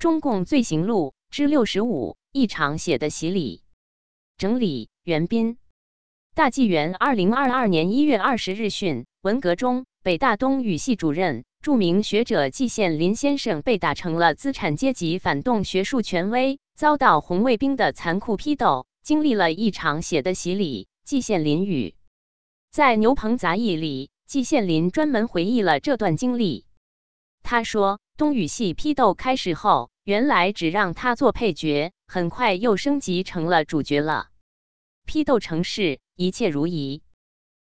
中共罪行录之六十五，一场血的洗礼。整理：袁斌。大纪元二零二二年一月二十日讯，文革中，北大东语系主任、著名学者季羡林先生被打成了资产阶级反动学术权威，遭到红卫兵的残酷批斗，经历了一场血的洗礼。季羡林语在牛棚杂役里，季羡林专门回忆了这段经历。他说。东语系批斗开始后，原来只让他做配角，很快又升级成了主角了。批斗城市，一切如仪。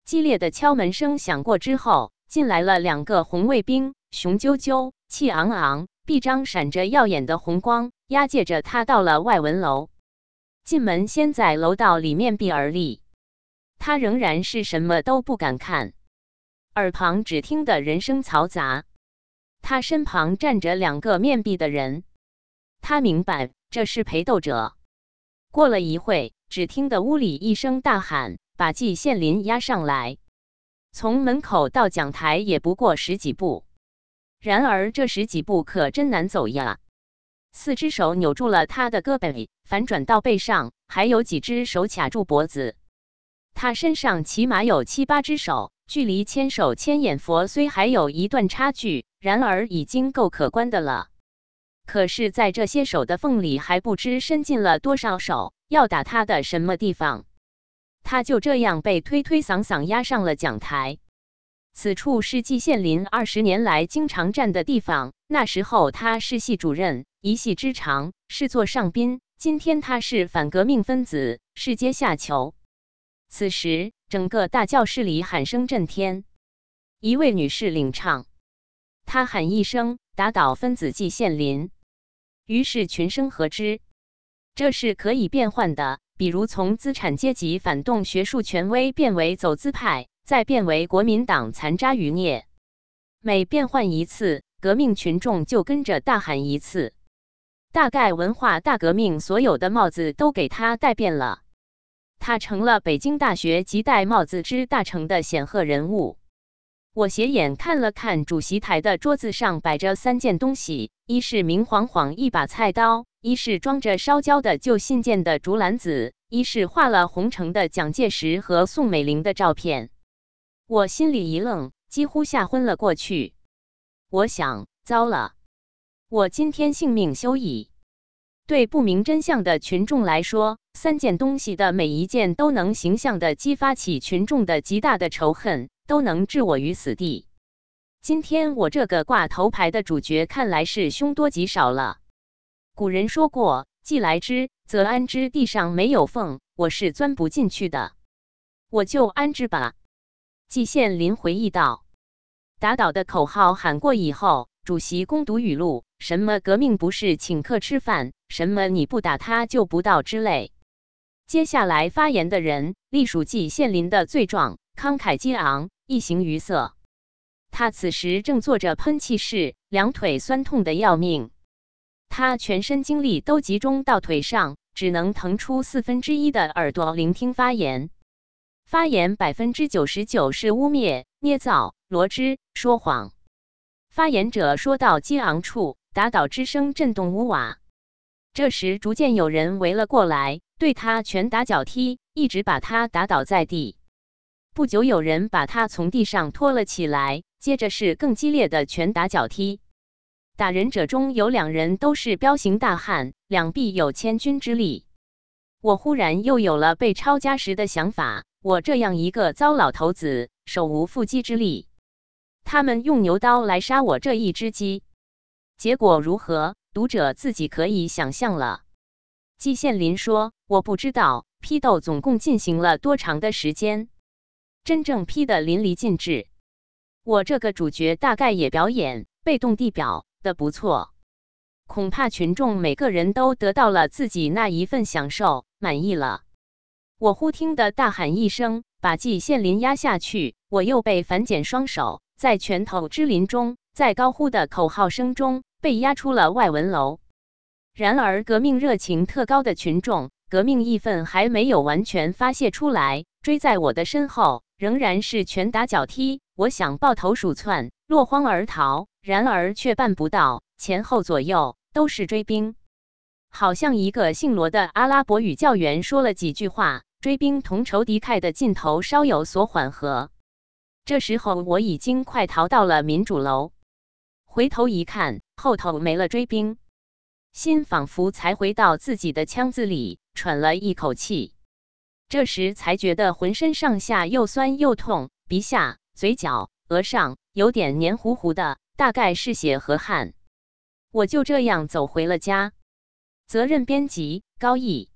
激烈的敲门声响过之后，进来了两个红卫兵，雄赳赳、气昂昂，臂章闪着耀眼的红光，押解着他到了外文楼。进门先在楼道里面壁而立，他仍然是什么都不敢看，耳旁只听得人声嘈杂。他身旁站着两个面壁的人，他明白这是陪斗者。过了一会，只听得屋里一声大喊：“把季羡林押上来！”从门口到讲台也不过十几步，然而这十几步可真难走呀！四只手扭住了他的胳膊，反转到背上，还有几只手卡住脖子。他身上起码有七八只手。距离千手千眼佛虽还有一段差距，然而已经够可观的了。可是，在这些手的缝里，还不知伸进了多少手，要打他的什么地方？他就这样被推推搡搡压上了讲台。此处是季羡林二十年来经常站的地方。那时候他是系主任，一系之长，是座上宾。今天他是反革命分子，是阶下囚。此时。整个大教室里喊声震天，一位女士领唱，她喊一声“打倒分子季羡林”，于是群声合之。这是可以变换的，比如从资产阶级反动学术权威变为走资派，再变为国民党残渣余孽。每变换一次，革命群众就跟着大喊一次。大概文化大革命所有的帽子都给他戴遍了。他成了北京大学及戴帽子之大成的显赫人物。我斜眼看了看主席台的桌子上摆着三件东西：一是明晃晃一把菜刀，一是装着烧焦的旧信件的竹篮子，一是画了红城的蒋介石和宋美龄的照片。我心里一愣，几乎吓昏了过去。我想，糟了，我今天性命休矣。对不明真相的群众来说，三件东西的每一件都能形象地激发起群众的极大的仇恨，都能置我于死地。今天我这个挂头牌的主角，看来是凶多吉少了。古人说过：“既来之，则安之。”地上没有缝，我是钻不进去的，我就安之吧。季羡林回忆道：“打倒的口号喊过以后，主席攻读语录。”什么革命不是请客吃饭？什么你不打他就不到之类。接下来发言的人隶属季羡林的罪状，慷慨激昂，一形于色。他此时正做着喷气式，两腿酸痛的要命。他全身精力都集中到腿上，只能腾出四分之一的耳朵聆听发言。发言百分之九十九是污蔑、捏造、罗织、说谎。发言者说到激昂处。打倒之声震动屋瓦，这时逐渐有人围了过来，对他拳打脚踢，一直把他打倒在地。不久，有人把他从地上拖了起来，接着是更激烈的拳打脚踢。打人者中有两人都是彪形大汉，两臂有千钧之力。我忽然又有了被抄家时的想法：我这样一个糟老头子，手无缚鸡之力，他们用牛刀来杀我这一只鸡。结果如何？读者自己可以想象了。季羡林说：“我不知道批斗总共进行了多长的时间，真正批的淋漓尽致。我这个主角大概也表演被动地表的不错，恐怕群众每个人都得到了自己那一份享受，满意了。”我忽听得大喊一声，把季羡林压下去，我又被反剪双手，在拳头之林中，在高呼的口号声中。被压出了外文楼。然而，革命热情特高的群众，革命义愤还没有完全发泄出来，追在我的身后，仍然是拳打脚踢。我想抱头鼠窜，落荒而逃，然而却办不到。前后左右都是追兵。好像一个姓罗的阿拉伯语教员说了几句话，追兵同仇敌忾的劲头稍有所缓和。这时候我已经快逃到了民主楼，回头一看，后头没了追兵，心仿佛才回到自己的腔子里，喘了一口气。这时才觉得浑身上下又酸又痛，鼻下、嘴角、额上有点黏糊糊的，大概是血和汗。我就这样走回了家。责任编辑：高毅。